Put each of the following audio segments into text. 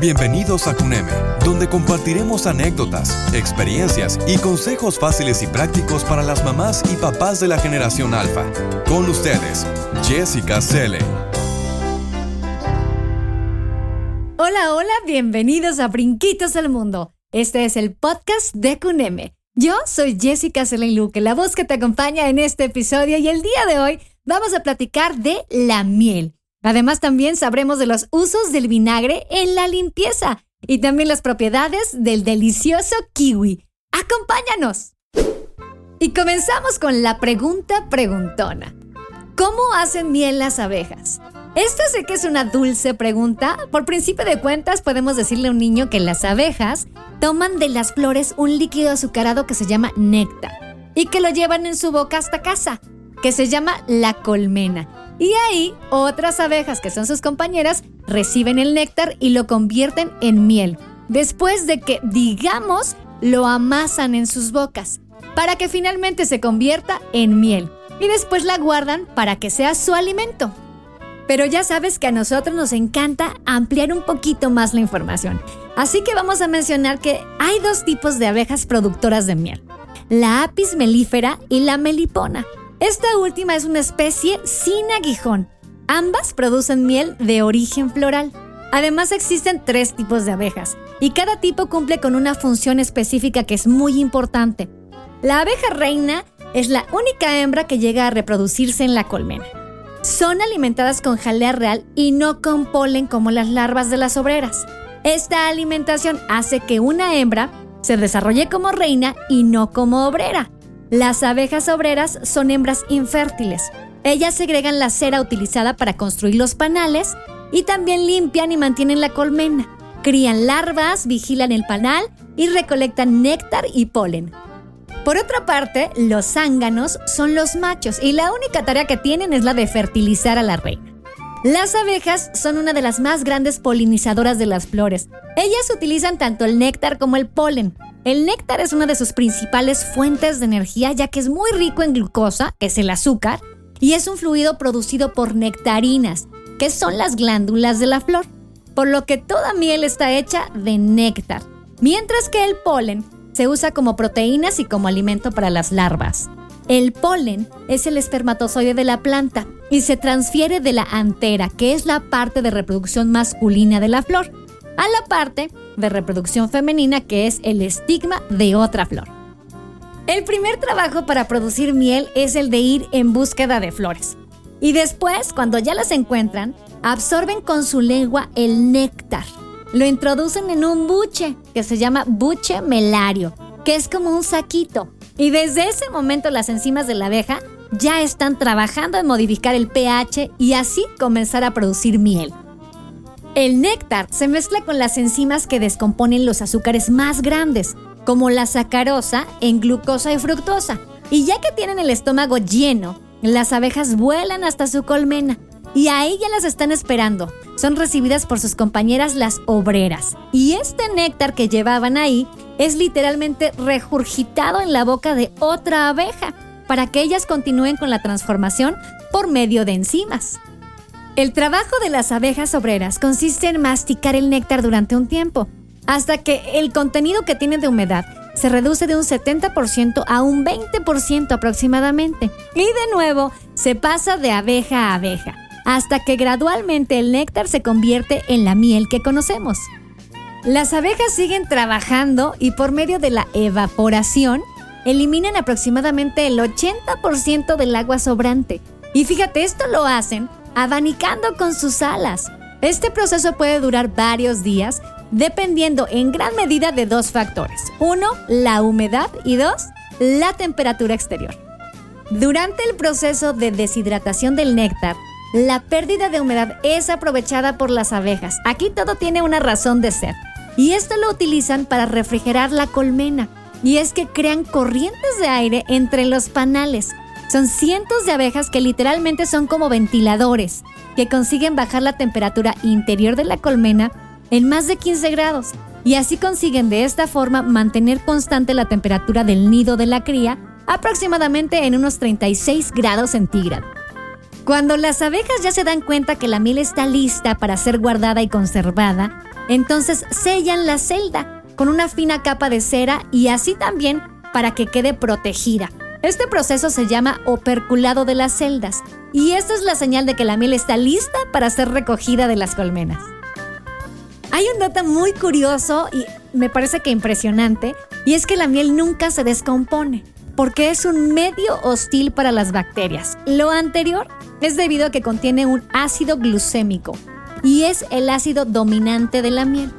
Bienvenidos a CUNEME, donde compartiremos anécdotas, experiencias y consejos fáciles y prácticos para las mamás y papás de la generación alfa. Con ustedes, Jessica Selle. Hola, hola, bienvenidos a Brinquitos al Mundo. Este es el podcast de CUNEME. Yo soy Jessica Selene Luque, la voz que te acompaña en este episodio y el día de hoy vamos a platicar de la miel. Además también sabremos de los usos del vinagre en la limpieza y también las propiedades del delicioso kiwi. ¡Acompáñanos! Y comenzamos con la pregunta preguntona. ¿Cómo hacen miel las abejas? Esta sé que es una dulce pregunta. Por principio de cuentas, podemos decirle a un niño que las abejas toman de las flores un líquido azucarado que se llama néctar y que lo llevan en su boca hasta casa, que se llama la colmena. Y ahí otras abejas que son sus compañeras reciben el néctar y lo convierten en miel, después de que, digamos, lo amasan en sus bocas, para que finalmente se convierta en miel. Y después la guardan para que sea su alimento. Pero ya sabes que a nosotros nos encanta ampliar un poquito más la información. Así que vamos a mencionar que hay dos tipos de abejas productoras de miel. La apis melífera y la melipona. Esta última es una especie sin aguijón. Ambas producen miel de origen floral. Además existen tres tipos de abejas y cada tipo cumple con una función específica que es muy importante. La abeja reina es la única hembra que llega a reproducirse en la colmena son alimentadas con jalea real y no con polen como las larvas de las obreras. Esta alimentación hace que una hembra se desarrolle como reina y no como obrera. Las abejas obreras son hembras infértiles. Ellas segregan la cera utilizada para construir los panales y también limpian y mantienen la colmena. Crían larvas, vigilan el panal y recolectan néctar y polen. Por otra parte, los zánganos son los machos y la única tarea que tienen es la de fertilizar a la reina. Las abejas son una de las más grandes polinizadoras de las flores. Ellas utilizan tanto el néctar como el polen. El néctar es una de sus principales fuentes de energía ya que es muy rico en glucosa, que es el azúcar, y es un fluido producido por nectarinas, que son las glándulas de la flor, por lo que toda miel está hecha de néctar, mientras que el polen se usa como proteínas y como alimento para las larvas. El polen es el espermatozoide de la planta y se transfiere de la antera, que es la parte de reproducción masculina de la flor, a la parte de reproducción femenina, que es el estigma de otra flor. El primer trabajo para producir miel es el de ir en búsqueda de flores. Y después, cuando ya las encuentran, absorben con su lengua el néctar lo introducen en un buche que se llama buche melario, que es como un saquito. Y desde ese momento las enzimas de la abeja ya están trabajando en modificar el pH y así comenzar a producir miel. El néctar se mezcla con las enzimas que descomponen los azúcares más grandes, como la sacarosa en glucosa y fructosa. Y ya que tienen el estómago lleno, las abejas vuelan hasta su colmena y ahí ya las están esperando. Son recibidas por sus compañeras las obreras. Y este néctar que llevaban ahí es literalmente regurgitado en la boca de otra abeja para que ellas continúen con la transformación por medio de enzimas. El trabajo de las abejas obreras consiste en masticar el néctar durante un tiempo, hasta que el contenido que tiene de humedad se reduce de un 70% a un 20% aproximadamente. Y de nuevo, se pasa de abeja a abeja hasta que gradualmente el néctar se convierte en la miel que conocemos. Las abejas siguen trabajando y por medio de la evaporación eliminan aproximadamente el 80% del agua sobrante. Y fíjate, esto lo hacen abanicando con sus alas. Este proceso puede durar varios días dependiendo en gran medida de dos factores. Uno, la humedad y dos, la temperatura exterior. Durante el proceso de deshidratación del néctar, la pérdida de humedad es aprovechada por las abejas. Aquí todo tiene una razón de ser. Y esto lo utilizan para refrigerar la colmena. Y es que crean corrientes de aire entre los panales. Son cientos de abejas que literalmente son como ventiladores, que consiguen bajar la temperatura interior de la colmena en más de 15 grados. Y así consiguen de esta forma mantener constante la temperatura del nido de la cría aproximadamente en unos 36 grados centígrados. Cuando las abejas ya se dan cuenta que la miel está lista para ser guardada y conservada, entonces sellan la celda con una fina capa de cera y así también para que quede protegida. Este proceso se llama operculado de las celdas y esta es la señal de que la miel está lista para ser recogida de las colmenas. Hay un dato muy curioso y me parece que impresionante, y es que la miel nunca se descompone, porque es un medio hostil para las bacterias. Lo anterior es debido a que contiene un ácido glucémico, y es el ácido dominante de la miel,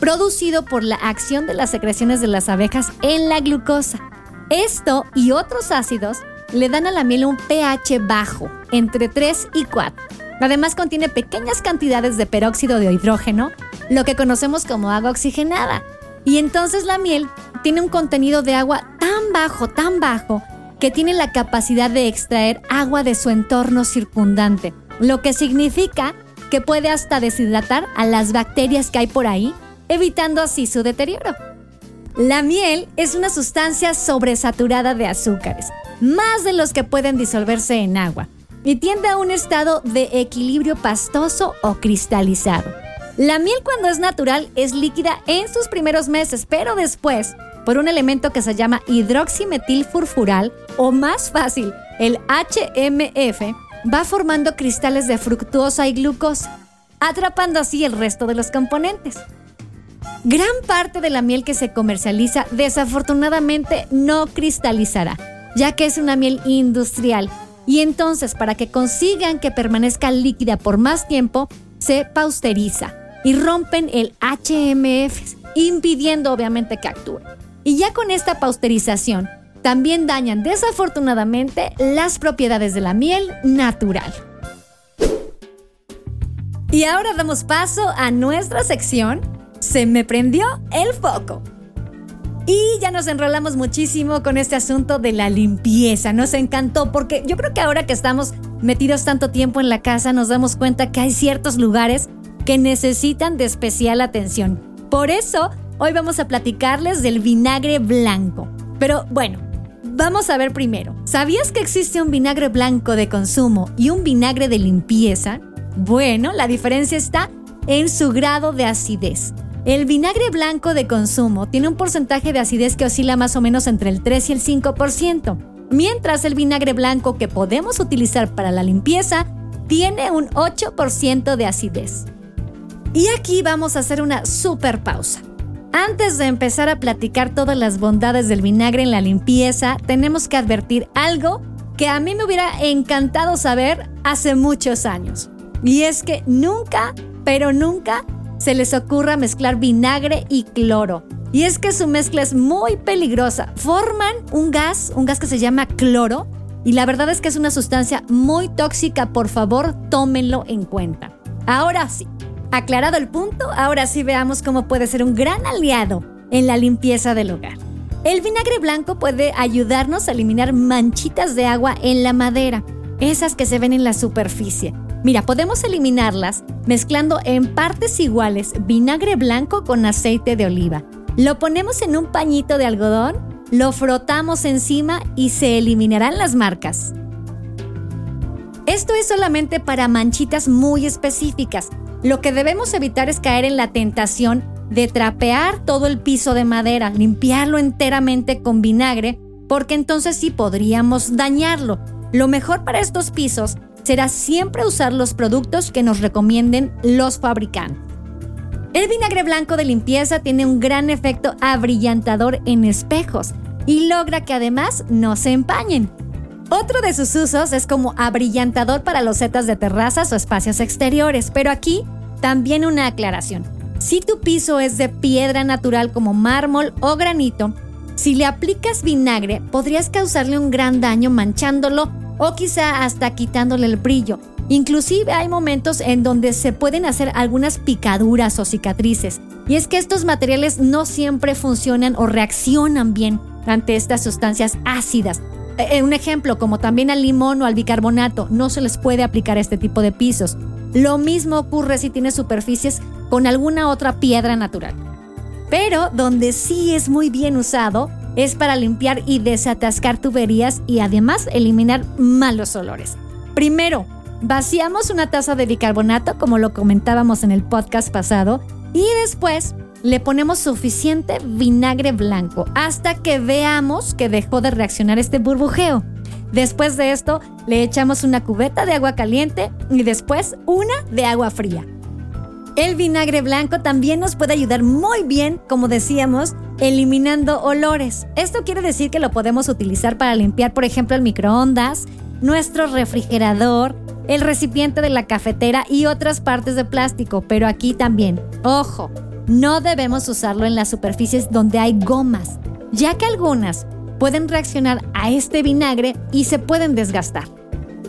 producido por la acción de las secreciones de las abejas en la glucosa. Esto y otros ácidos le dan a la miel un pH bajo, entre 3 y 4. Además contiene pequeñas cantidades de peróxido de hidrógeno lo que conocemos como agua oxigenada. Y entonces la miel tiene un contenido de agua tan bajo, tan bajo, que tiene la capacidad de extraer agua de su entorno circundante, lo que significa que puede hasta deshidratar a las bacterias que hay por ahí, evitando así su deterioro. La miel es una sustancia sobresaturada de azúcares, más de los que pueden disolverse en agua, y tiende a un estado de equilibrio pastoso o cristalizado. La miel cuando es natural es líquida en sus primeros meses, pero después, por un elemento que se llama hidroximetilfurfural o más fácil, el HMF, va formando cristales de fructuosa y glucosa, atrapando así el resto de los componentes. Gran parte de la miel que se comercializa desafortunadamente no cristalizará, ya que es una miel industrial, y entonces para que consigan que permanezca líquida por más tiempo, se pausteriza y rompen el HMF, impidiendo obviamente que actúe. Y ya con esta pausterización, también dañan desafortunadamente las propiedades de la miel natural. Y ahora damos paso a nuestra sección Se me prendió el foco. Y ya nos enrolamos muchísimo con este asunto de la limpieza. Nos encantó porque yo creo que ahora que estamos metidos tanto tiempo en la casa nos damos cuenta que hay ciertos lugares que necesitan de especial atención. Por eso, hoy vamos a platicarles del vinagre blanco. Pero bueno, vamos a ver primero. ¿Sabías que existe un vinagre blanco de consumo y un vinagre de limpieza? Bueno, la diferencia está en su grado de acidez. El vinagre blanco de consumo tiene un porcentaje de acidez que oscila más o menos entre el 3 y el 5%, mientras el vinagre blanco que podemos utilizar para la limpieza tiene un 8% de acidez. Y aquí vamos a hacer una super pausa. Antes de empezar a platicar todas las bondades del vinagre en la limpieza, tenemos que advertir algo que a mí me hubiera encantado saber hace muchos años. Y es que nunca, pero nunca, se les ocurra mezclar vinagre y cloro. Y es que su mezcla es muy peligrosa. Forman un gas, un gas que se llama cloro, y la verdad es que es una sustancia muy tóxica. Por favor, tómenlo en cuenta. Ahora sí, Aclarado el punto, ahora sí veamos cómo puede ser un gran aliado en la limpieza del hogar. El vinagre blanco puede ayudarnos a eliminar manchitas de agua en la madera, esas que se ven en la superficie. Mira, podemos eliminarlas mezclando en partes iguales vinagre blanco con aceite de oliva. Lo ponemos en un pañito de algodón, lo frotamos encima y se eliminarán las marcas. Esto es solamente para manchitas muy específicas, lo que debemos evitar es caer en la tentación de trapear todo el piso de madera, limpiarlo enteramente con vinagre, porque entonces sí podríamos dañarlo. Lo mejor para estos pisos será siempre usar los productos que nos recomienden los fabricantes. El vinagre blanco de limpieza tiene un gran efecto abrillantador en espejos y logra que además no se empañen. Otro de sus usos es como abrillantador para los setas de terrazas o espacios exteriores, pero aquí también una aclaración. Si tu piso es de piedra natural como mármol o granito, si le aplicas vinagre podrías causarle un gran daño manchándolo o quizá hasta quitándole el brillo. Inclusive hay momentos en donde se pueden hacer algunas picaduras o cicatrices. Y es que estos materiales no siempre funcionan o reaccionan bien ante estas sustancias ácidas. Eh, un ejemplo, como también al limón o al bicarbonato, no se les puede aplicar este tipo de pisos. Lo mismo ocurre si tienes superficies con alguna otra piedra natural. Pero donde sí es muy bien usado es para limpiar y desatascar tuberías y además eliminar malos olores. Primero, vaciamos una taza de bicarbonato, como lo comentábamos en el podcast pasado, y después le ponemos suficiente vinagre blanco hasta que veamos que dejó de reaccionar este burbujeo. Después de esto, le echamos una cubeta de agua caliente y después una de agua fría. El vinagre blanco también nos puede ayudar muy bien, como decíamos, eliminando olores. Esto quiere decir que lo podemos utilizar para limpiar, por ejemplo, el microondas, nuestro refrigerador, el recipiente de la cafetera y otras partes de plástico. Pero aquí también, ojo, no debemos usarlo en las superficies donde hay gomas, ya que algunas pueden reaccionar a este vinagre y se pueden desgastar.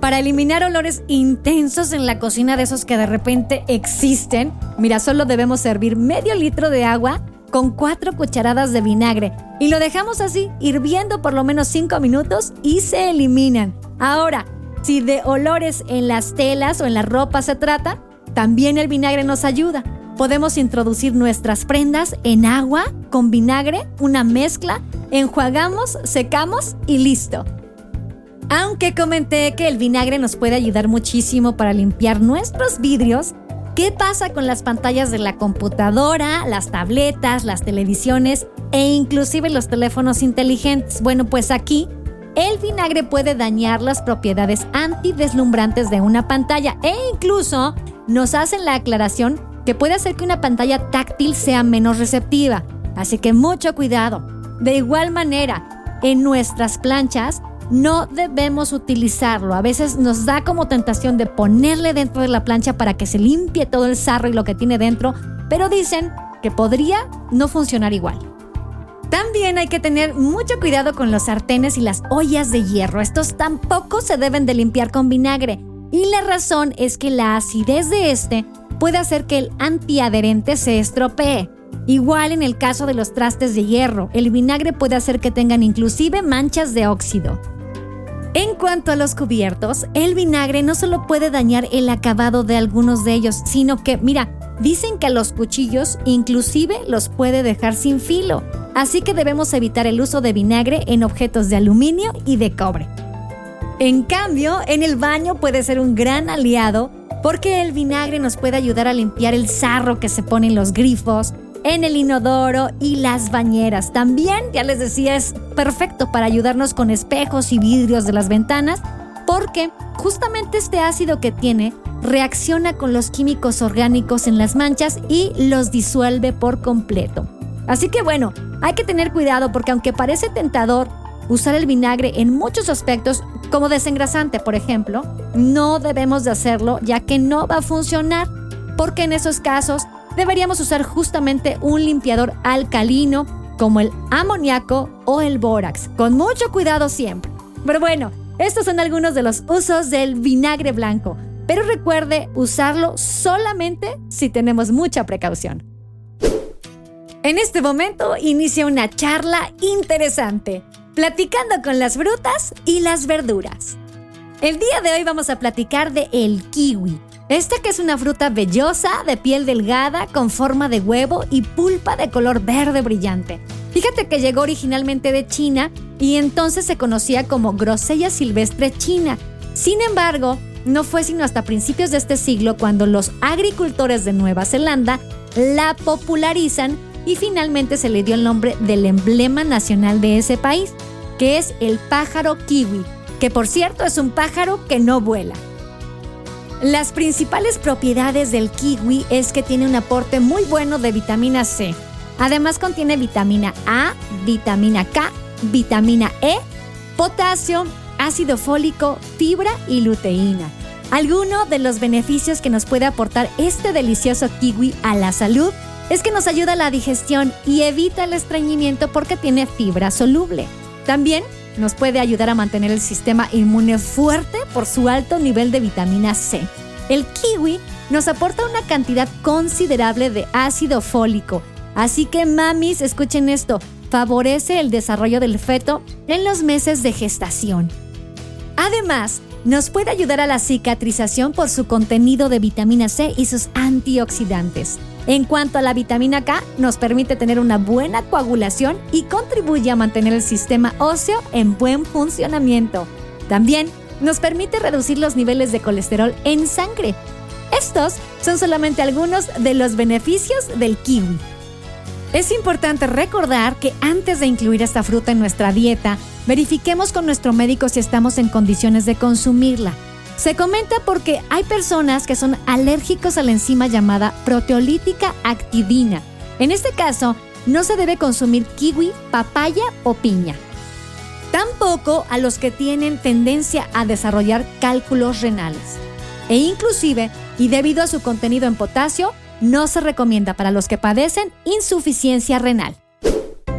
Para eliminar olores intensos en la cocina de esos que de repente existen, mira, solo debemos servir medio litro de agua con cuatro cucharadas de vinagre y lo dejamos así hirviendo por lo menos 5 minutos y se eliminan. Ahora, si de olores en las telas o en la ropa se trata, también el vinagre nos ayuda. Podemos introducir nuestras prendas en agua con vinagre, una mezcla, enjuagamos, secamos y listo. Aunque comenté que el vinagre nos puede ayudar muchísimo para limpiar nuestros vidrios, ¿Qué pasa con las pantallas de la computadora, las tabletas, las televisiones e inclusive los teléfonos inteligentes? Bueno, pues aquí el vinagre puede dañar las propiedades antideslumbrantes de una pantalla e incluso nos hacen la aclaración que puede hacer que una pantalla táctil sea menos receptiva. Así que mucho cuidado. De igual manera, en nuestras planchas no debemos utilizarlo. A veces nos da como tentación de ponerle dentro de la plancha para que se limpie todo el sarro y lo que tiene dentro, pero dicen que podría no funcionar igual. También hay que tener mucho cuidado con los sartenes y las ollas de hierro. Estos tampoco se deben de limpiar con vinagre. Y la razón es que la acidez de este puede hacer que el antiadherente se estropee. Igual en el caso de los trastes de hierro, el vinagre puede hacer que tengan inclusive manchas de óxido. En cuanto a los cubiertos, el vinagre no solo puede dañar el acabado de algunos de ellos, sino que, mira, dicen que los cuchillos inclusive los puede dejar sin filo. Así que debemos evitar el uso de vinagre en objetos de aluminio y de cobre. En cambio, en el baño puede ser un gran aliado porque el vinagre nos puede ayudar a limpiar el sarro que se pone en los grifos, en el inodoro y las bañeras. También, ya les decía, es perfecto para ayudarnos con espejos y vidrios de las ventanas porque justamente este ácido que tiene reacciona con los químicos orgánicos en las manchas y los disuelve por completo. Así que bueno, hay que tener cuidado porque aunque parece tentador usar el vinagre en muchos aspectos, como desengrasante por ejemplo, no debemos de hacerlo ya que no va a funcionar porque en esos casos deberíamos usar justamente un limpiador alcalino como el amoníaco o el bórax, con mucho cuidado siempre. Pero bueno, estos son algunos de los usos del vinagre blanco, pero recuerde usarlo solamente si tenemos mucha precaución. En este momento inicia una charla interesante, platicando con las frutas y las verduras. El día de hoy vamos a platicar de el kiwi, esta que es una fruta vellosa, de piel delgada, con forma de huevo y pulpa de color verde brillante. Fíjate que llegó originalmente de China y entonces se conocía como grosella silvestre china. Sin embargo, no fue sino hasta principios de este siglo cuando los agricultores de Nueva Zelanda la popularizan y finalmente se le dio el nombre del emblema nacional de ese país, que es el pájaro kiwi, que por cierto es un pájaro que no vuela. Las principales propiedades del kiwi es que tiene un aporte muy bueno de vitamina C. Además contiene vitamina A, vitamina K, vitamina E, potasio, ácido fólico, fibra y luteína. Alguno de los beneficios que nos puede aportar este delicioso kiwi a la salud es que nos ayuda a la digestión y evita el estreñimiento porque tiene fibra soluble. También nos puede ayudar a mantener el sistema inmune fuerte por su alto nivel de vitamina C. El kiwi nos aporta una cantidad considerable de ácido fólico, así que mamis, escuchen esto, favorece el desarrollo del feto en los meses de gestación. Además, nos puede ayudar a la cicatrización por su contenido de vitamina C y sus antioxidantes. En cuanto a la vitamina K, nos permite tener una buena coagulación y contribuye a mantener el sistema óseo en buen funcionamiento. También nos permite reducir los niveles de colesterol en sangre. Estos son solamente algunos de los beneficios del kiwi. Es importante recordar que antes de incluir esta fruta en nuestra dieta, verifiquemos con nuestro médico si estamos en condiciones de consumirla. Se comenta porque hay personas que son alérgicos a la enzima llamada proteolítica actidina. En este caso, no se debe consumir kiwi, papaya o piña. Tampoco a los que tienen tendencia a desarrollar cálculos renales. E inclusive, y debido a su contenido en potasio, no se recomienda para los que padecen insuficiencia renal.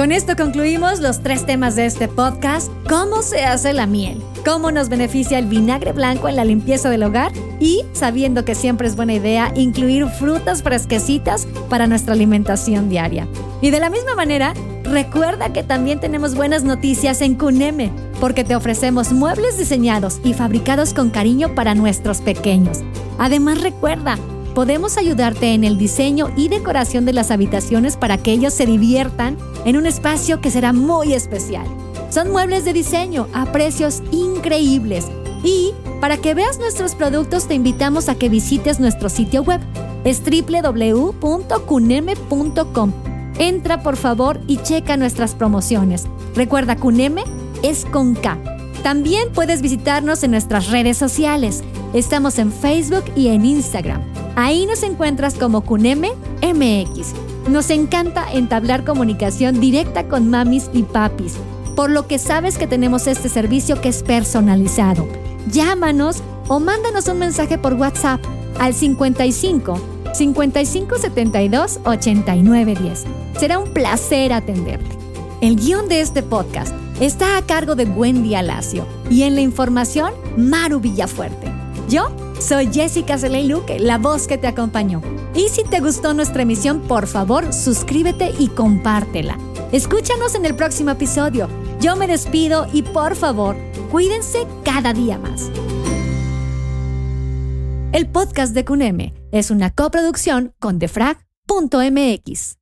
Con esto concluimos los tres temas de este podcast. ¿Cómo se hace la miel? ¿Cómo nos beneficia el vinagre blanco en la limpieza del hogar? Y, sabiendo que siempre es buena idea, incluir frutas fresquecitas para nuestra alimentación diaria. Y de la misma manera, recuerda que también tenemos buenas noticias en Cuneme, porque te ofrecemos muebles diseñados y fabricados con cariño para nuestros pequeños. Además, recuerda, podemos ayudarte en el diseño y decoración de las habitaciones para que ellos se diviertan en un espacio que será muy especial. Son muebles de diseño a precios increíbles. Y para que veas nuestros productos te invitamos a que visites nuestro sitio web. Es www.cuneme.com. Entra por favor y checa nuestras promociones. Recuerda, Cuneme es con K. También puedes visitarnos en nuestras redes sociales. Estamos en Facebook y en Instagram. Ahí nos encuentras como Cuneme MX. Nos encanta entablar comunicación directa con mamis y papis, por lo que sabes que tenemos este servicio que es personalizado. Llámanos o mándanos un mensaje por WhatsApp al 55 55 72 89 10. Será un placer atenderte. El guion de este podcast está a cargo de Wendy Alacio y en la información, Maru Villafuerte. Yo soy Jessica Selene Luque, la voz que te acompañó. Y si te gustó nuestra emisión, por favor, suscríbete y compártela. Escúchanos en el próximo episodio. Yo me despido y por favor, cuídense cada día más. El podcast de Cuneme es una coproducción con defrag.mx.